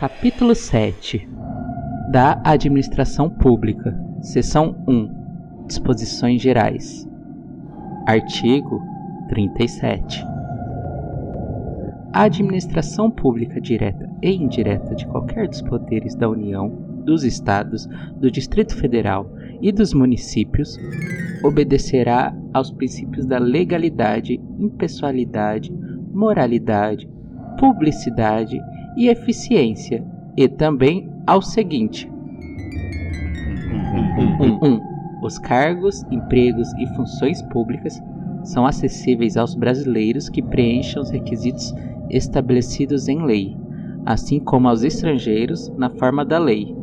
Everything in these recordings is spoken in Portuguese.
Capítulo 7 da Administração Pública, Seção 1 Disposições Gerais. Artigo 37. A administração pública direta e indireta de qualquer dos poderes da União, dos Estados, do Distrito Federal e dos municípios obedecerá aos princípios da legalidade, impessoalidade, moralidade, publicidade e eficiência, e também ao seguinte: 1. Um, os cargos, empregos e funções públicas são acessíveis aos brasileiros que preencham os requisitos estabelecidos em lei, assim como aos estrangeiros na forma da lei.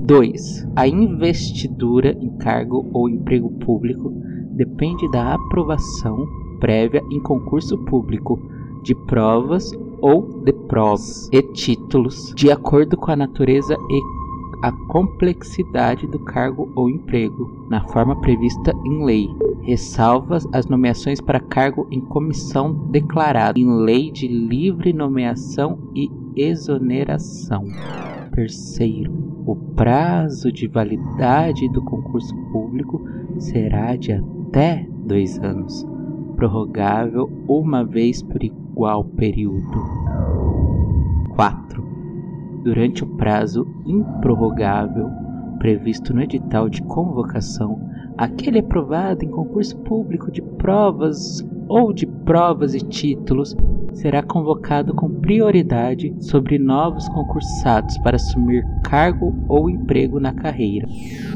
2. A investidura em cargo ou emprego público depende da aprovação prévia em concurso público de provas ou de provas e títulos, de acordo com a natureza e a complexidade do cargo ou emprego, na forma prevista em lei. Ressalvas as nomeações para cargo em comissão declarada em lei de livre nomeação e exoneração. Terceiro, o prazo de validade do concurso público será de até dois anos, prorrogável uma vez por igual período. 4. Durante o prazo improrrogável previsto no edital de convocação, aquele aprovado em concurso público de provas ou de provas e títulos será convocado com prioridade sobre novos concursados para assumir cargo ou emprego na carreira.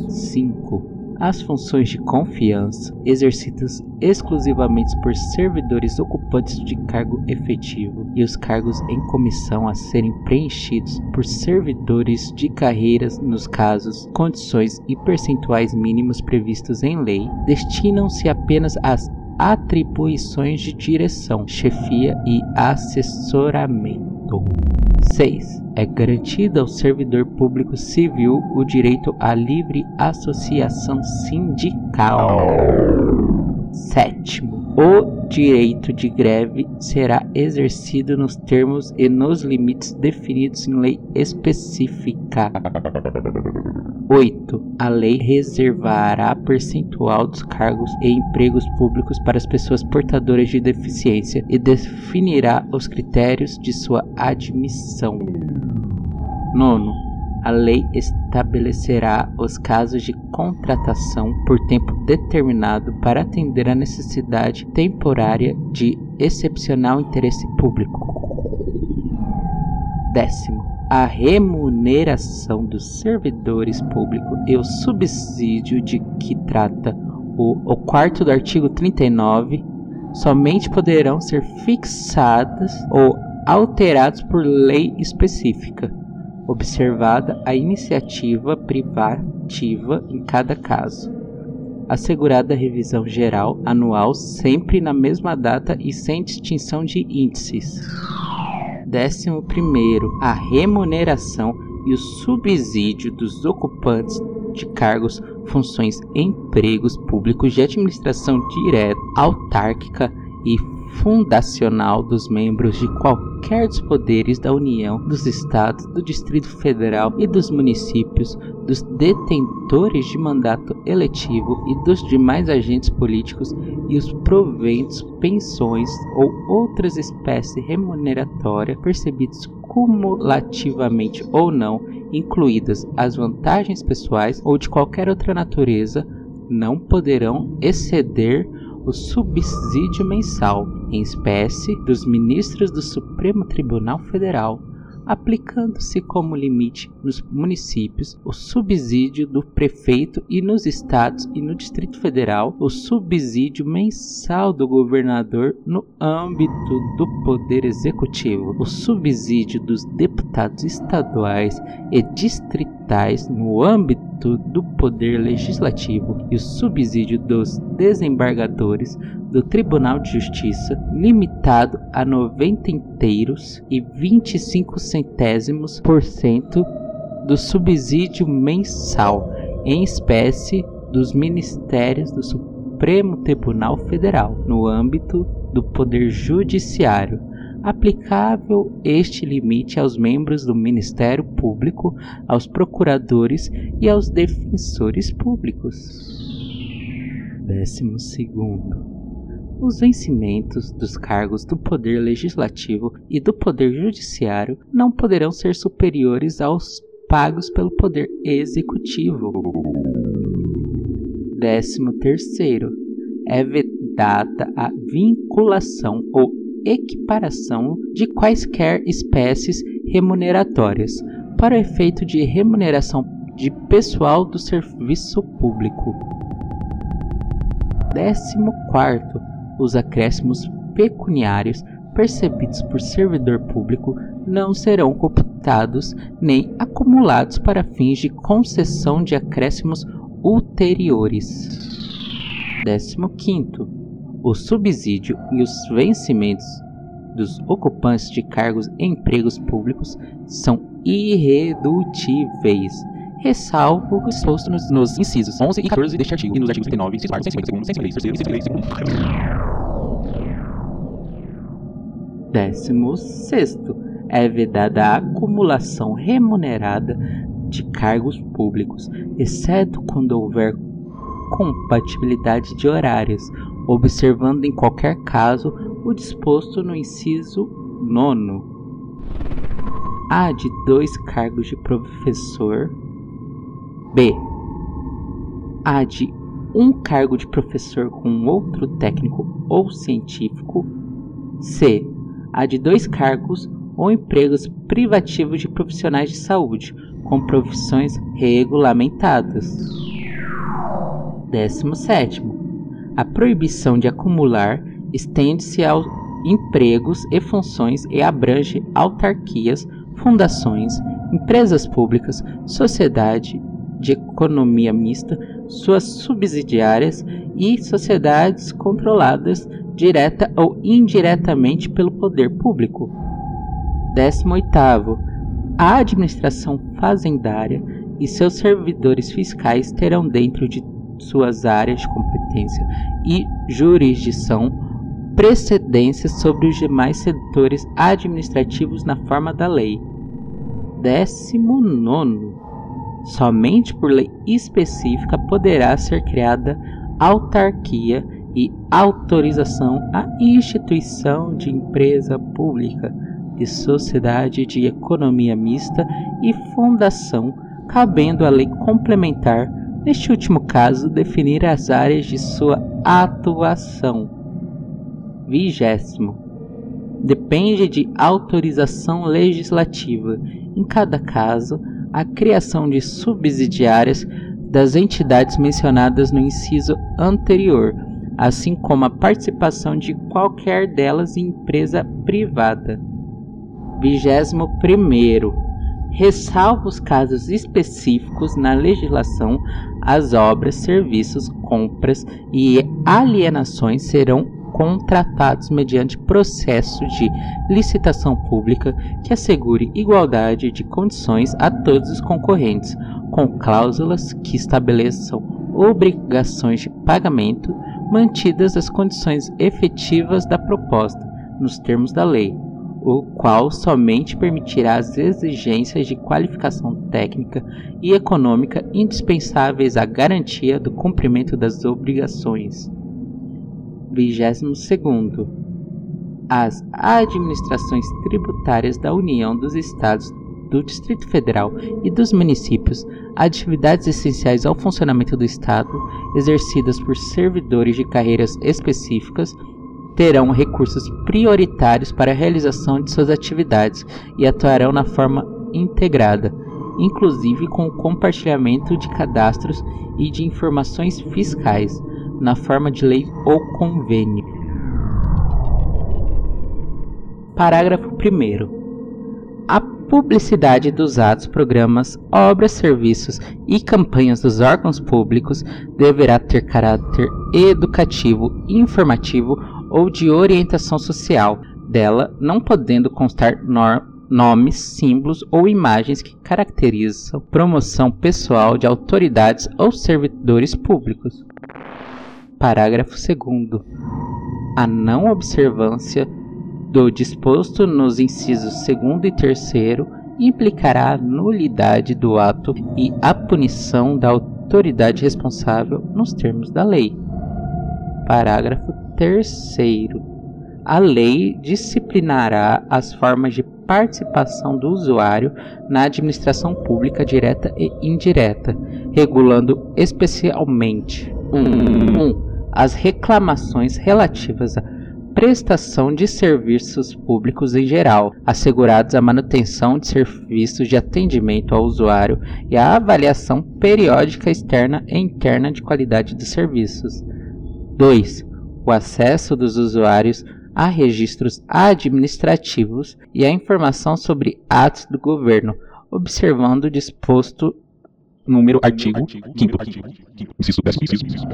5 as funções de confiança, exercidas exclusivamente por servidores ocupantes de cargo efetivo, e os cargos em comissão a serem preenchidos por servidores de carreiras nos casos, condições e percentuais mínimos previstos em lei, destinam-se apenas às atribuições de direção, chefia e assessoramento. 6. É garantido ao servidor público civil o direito à livre associação sindical. 7. O direito de greve será exercido nos termos e nos limites definidos em lei específica. 8. A lei reservará percentual dos cargos e empregos públicos para as pessoas portadoras de deficiência e definirá os critérios de sua admissão. 9. A lei estabelecerá os casos de contratação por tempo determinado para atender a necessidade temporária de excepcional interesse público. Décimo a remuneração dos servidores públicos e o subsídio de que trata o, o quarto do artigo 39 somente poderão ser fixadas ou alterados por lei específica, observada a iniciativa privativa em cada caso. Assegurada a revisão geral anual sempre na mesma data e sem distinção de índices. Décimo primeiro, a remuneração e o subsídio dos ocupantes de cargos, funções empregos públicos de administração direta, autárquica e fundacional dos membros de qualquer dos poderes da União, dos Estados, do Distrito Federal e dos municípios, dos detentores de mandato eletivo e dos demais agentes políticos e os proventos, pensões ou outras espécies remuneratórias percebidos cumulativamente ou não, incluídas as vantagens pessoais ou de qualquer outra natureza, não poderão exceder o subsídio mensal em espécie dos ministros do Supremo Tribunal Federal aplicando-se como limite nos municípios o subsídio do prefeito e nos estados e no Distrito Federal o subsídio mensal do governador no âmbito do Poder Executivo, o subsídio dos deputados estaduais e distritais no âmbito do Poder Legislativo e o subsídio dos desembargadores do Tribunal de Justiça, limitado a 90 inteiros e 25 centésimos por cento do subsídio mensal em espécie dos ministérios do Supremo Tribunal Federal, no âmbito do Poder Judiciário, aplicável este limite aos membros do Ministério Público, aos procuradores e aos defensores públicos. Décimo segundo. Os vencimentos dos cargos do Poder Legislativo e do Poder Judiciário não poderão ser superiores aos pagos pelo Poder Executivo. Décimo terceiro. É vedada a vinculação ou equiparação de quaisquer espécies remuneratórias para o efeito de remuneração de pessoal do serviço público. 14. Os acréscimos pecuniários percebidos por servidor público não serão computados nem acumulados para fins de concessão de acréscimos ulteriores. 15 o subsídio e os vencimentos dos ocupantes de cargos em empregos públicos são irredutíveis, ressalvo o exposto nos, nos, incisos 11 e 14 deste artigo e nos artigos 39, 104, 152, 153, 153, 153. Décimo sexto, é vedada a acumulação remunerada de cargos públicos, exceto quando houver compatibilidade de horários observando em qualquer caso o disposto no inciso nono. A de dois cargos de professor. B. A de um cargo de professor com outro técnico ou científico. C. A de dois cargos ou empregos privativos de profissionais de saúde com profissões regulamentadas. 17. A proibição de acumular estende-se aos empregos e funções e abrange autarquias, fundações, empresas públicas, sociedade de economia mista, suas subsidiárias e sociedades controladas direta ou indiretamente pelo poder público. 18. A administração fazendária e seus servidores fiscais terão dentro de suas áreas de competência e jurisdição precedência sobre os demais setores administrativos na forma da lei. 19. Somente por lei específica poderá ser criada autarquia e autorização à instituição de empresa pública, de sociedade de economia mista e fundação, cabendo a lei complementar Neste último caso, definir as áreas de sua atuação. Vigésimo. Depende de autorização legislativa. Em cada caso, a criação de subsidiárias das entidades mencionadas no inciso anterior, assim como a participação de qualquer delas em empresa privada. 21 ressalvo os casos específicos na legislação, as obras, serviços, compras e alienações serão contratados mediante processo de licitação pública que assegure igualdade de condições a todos os concorrentes, com cláusulas que estabeleçam obrigações de pagamento mantidas as condições efetivas da proposta, nos termos da lei o qual somente permitirá as exigências de qualificação técnica e econômica indispensáveis à garantia do cumprimento das obrigações. 22. As administrações tributárias da União dos Estados, do Distrito Federal e dos municípios, atividades essenciais ao funcionamento do Estado, exercidas por servidores de carreiras específicas, terão recursos prioritários para a realização de suas atividades e atuarão na forma integrada, inclusive com o compartilhamento de cadastros e de informações fiscais, na forma de lei ou convênio. Parágrafo 1. A publicidade dos atos, programas, obras, serviços e campanhas dos órgãos públicos deverá ter caráter educativo, informativo ou de orientação social dela, não podendo constar nomes, símbolos ou imagens que caracterizam promoção pessoal de autoridades ou servidores públicos. Parágrafo 2. A não observância do disposto nos incisos 2 e 3 implicará a nulidade do ato e a punição da autoridade responsável nos termos da lei. Parágrafo 3. A lei disciplinará as formas de participação do usuário na administração pública direta e indireta, regulando especialmente 1. Um, um, as reclamações relativas à prestação de serviços públicos em geral, assegurados a manutenção de serviços de atendimento ao usuário e a avaliação periódica externa e interna de qualidade dos serviços. 2. O acesso dos usuários a registros administrativos e a informação sobre atos do governo, observando o disposto número artigo 5 inciso 10 inciso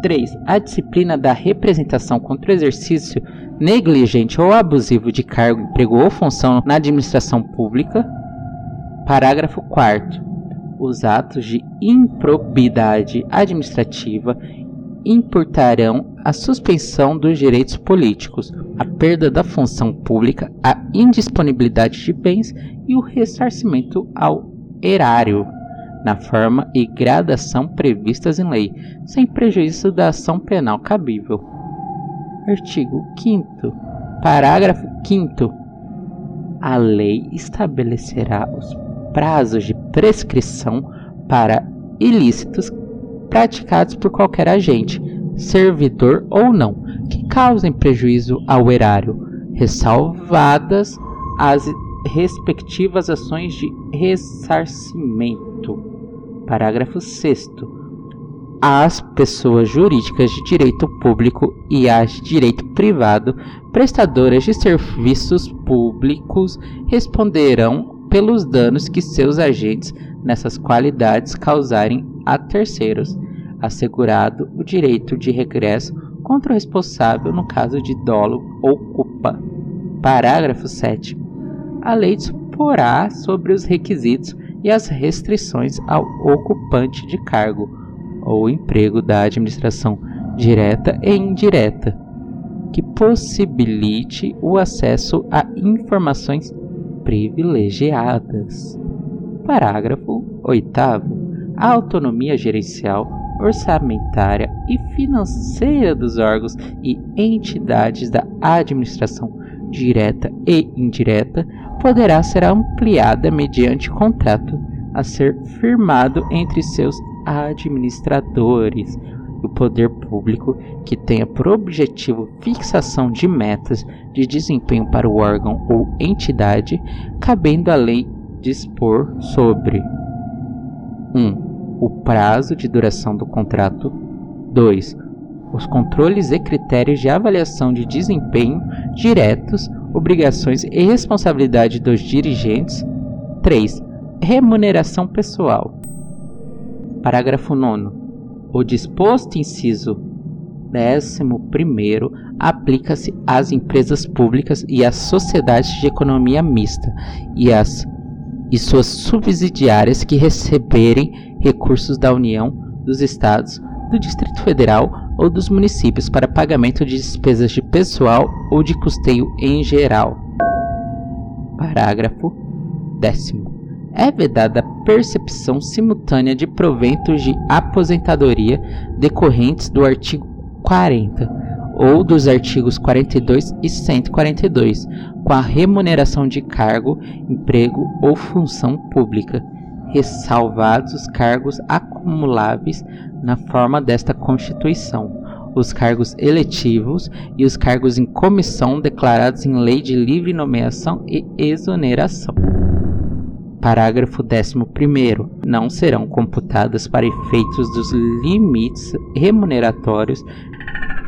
3. A disciplina da representação contra o exercício negligente ou abusivo de cargo, emprego ou função na administração pública. Parágrafo 4 Os atos de improbidade administrativa importarão a suspensão dos direitos políticos, a perda da função pública, a indisponibilidade de bens e o ressarcimento ao erário na forma e gradação previstas em lei, sem prejuízo da ação penal cabível. Artigo 5 Parágrafo 5 A lei estabelecerá os prazos de prescrição para ilícitos praticados por qualquer agente, servidor ou não, que causem prejuízo ao erário, ressalvadas as respectivas ações de ressarcimento. Parágrafo 6. As pessoas jurídicas de direito público e as de direito privado prestadoras de serviços públicos responderão pelos danos que seus agentes nessas qualidades causarem a terceiros, assegurado o direito de regresso contra o responsável no caso de dolo ou culpa. Parágrafo 7. A lei disporá sobre os requisitos e as restrições ao ocupante de cargo ou emprego da administração direta e indireta, que possibilite o acesso a informações privilegiadas. Parágrafo 8. A autonomia gerencial, orçamentária e financeira dos órgãos e entidades da administração direta e indireta poderá ser ampliada mediante contrato a ser firmado entre seus administradores. O poder público que tenha por objetivo fixação de metas de desempenho para o órgão ou entidade, cabendo a lei dispor sobre 1. Um, o prazo de duração do contrato. 2 os controles e critérios de avaliação de desempenho diretos, obrigações e responsabilidade dos dirigentes. 3. Remuneração pessoal. Parágrafo 9. O disposto inciso 11 aplica-se às empresas públicas e às sociedades de economia mista e às e suas subsidiárias que receberem recursos da União, dos Estados, do Distrito Federal ou dos municípios para pagamento de despesas de pessoal ou de custeio em geral. Parágrafo 10. É vedada a percepção simultânea de proventos de aposentadoria decorrentes do artigo 40 ou dos artigos 42 e 142, com a remuneração de cargo, emprego ou função pública, ressalvados os cargos acumuláveis na forma desta Constituição, os cargos eletivos e os cargos em comissão declarados em lei de livre nomeação e exoneração. Parágrafo 11. Não serão computadas para efeitos dos limites remuneratórios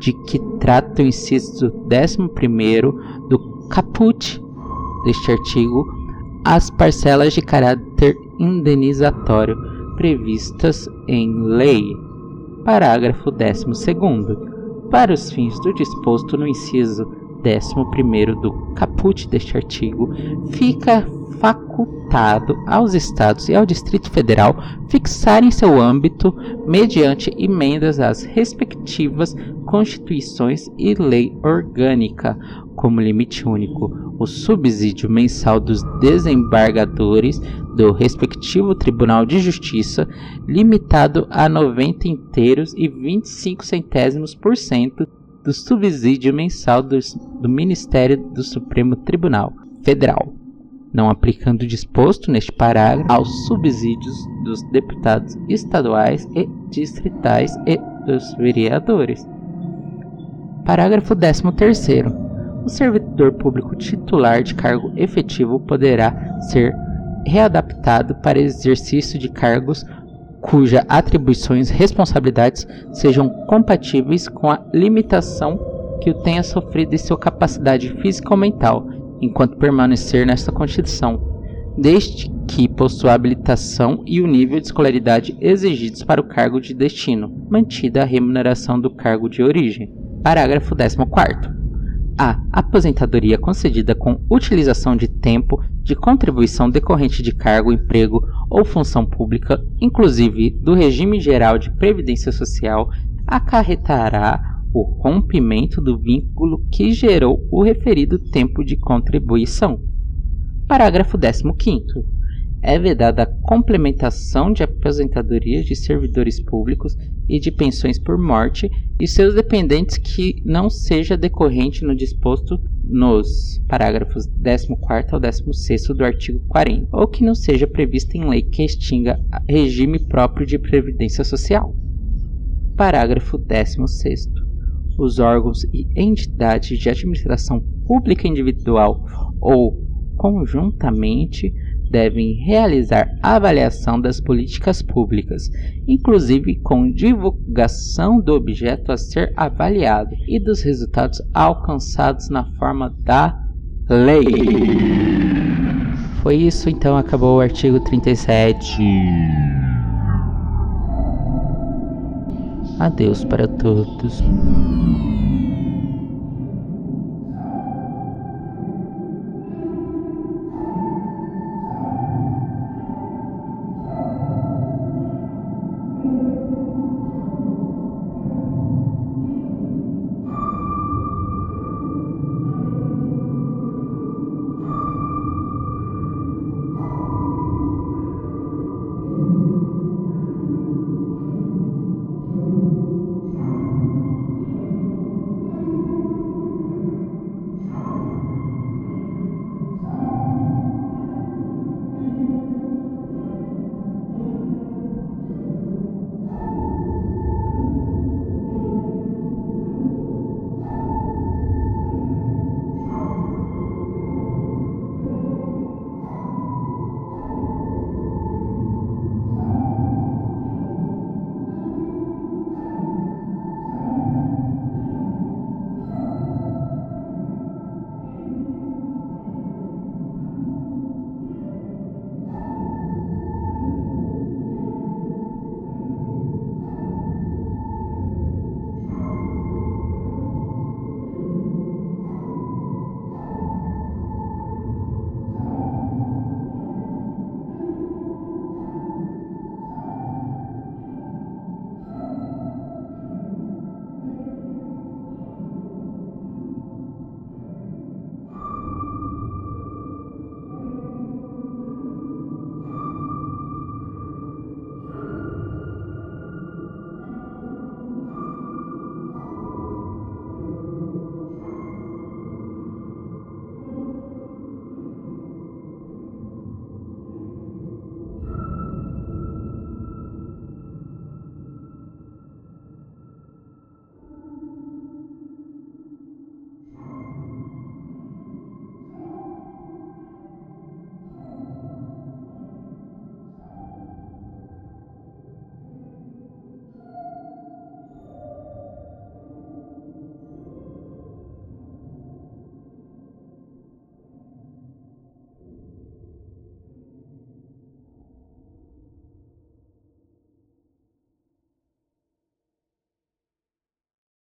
de que trata o inciso 11 do caput deste artigo as parcelas de caráter indenizatório previstas em lei. Parágrafo 12. Para os fins do disposto no inciso 11 do caput deste artigo, fica facultado aos Estados e ao Distrito Federal fixarem seu âmbito mediante emendas às respectivas constituições e lei orgânica como limite único o subsídio mensal dos desembargadores do respectivo Tribunal de Justiça, limitado a 90 inteiros e 25 centésimos por cento do subsídio mensal do, do Ministério do Supremo Tribunal Federal, não aplicando o disposto neste parágrafo aos subsídios dos deputados estaduais e distritais e dos vereadores. Parágrafo 13 o servidor público titular de cargo efetivo poderá ser readaptado para exercício de cargos cuja atribuições e responsabilidades sejam compatíveis com a limitação que o tenha sofrido em sua capacidade física ou mental, enquanto permanecer nesta Constituição, desde que possua habilitação e o nível de escolaridade exigidos para o cargo de destino, mantida a remuneração do cargo de origem. Parágrafo 14. A aposentadoria concedida com utilização de tempo de contribuição decorrente de cargo, emprego ou função pública, inclusive do regime geral de previdência social, acarretará o rompimento do vínculo que gerou o referido tempo de contribuição. Parágrafo 15 é vedada a complementação de aposentadorias de servidores públicos e de pensões por morte e seus dependentes que não seja decorrente no disposto nos parágrafos 14 ao 16 do artigo 40, ou que não seja prevista em lei que extinga regime próprio de previdência social. Parágrafo 16. Os órgãos e entidades de administração pública individual ou conjuntamente devem realizar avaliação das políticas públicas, inclusive com divulgação do objeto a ser avaliado e dos resultados alcançados na forma da lei. Foi isso, então acabou o artigo 37. Adeus para todos.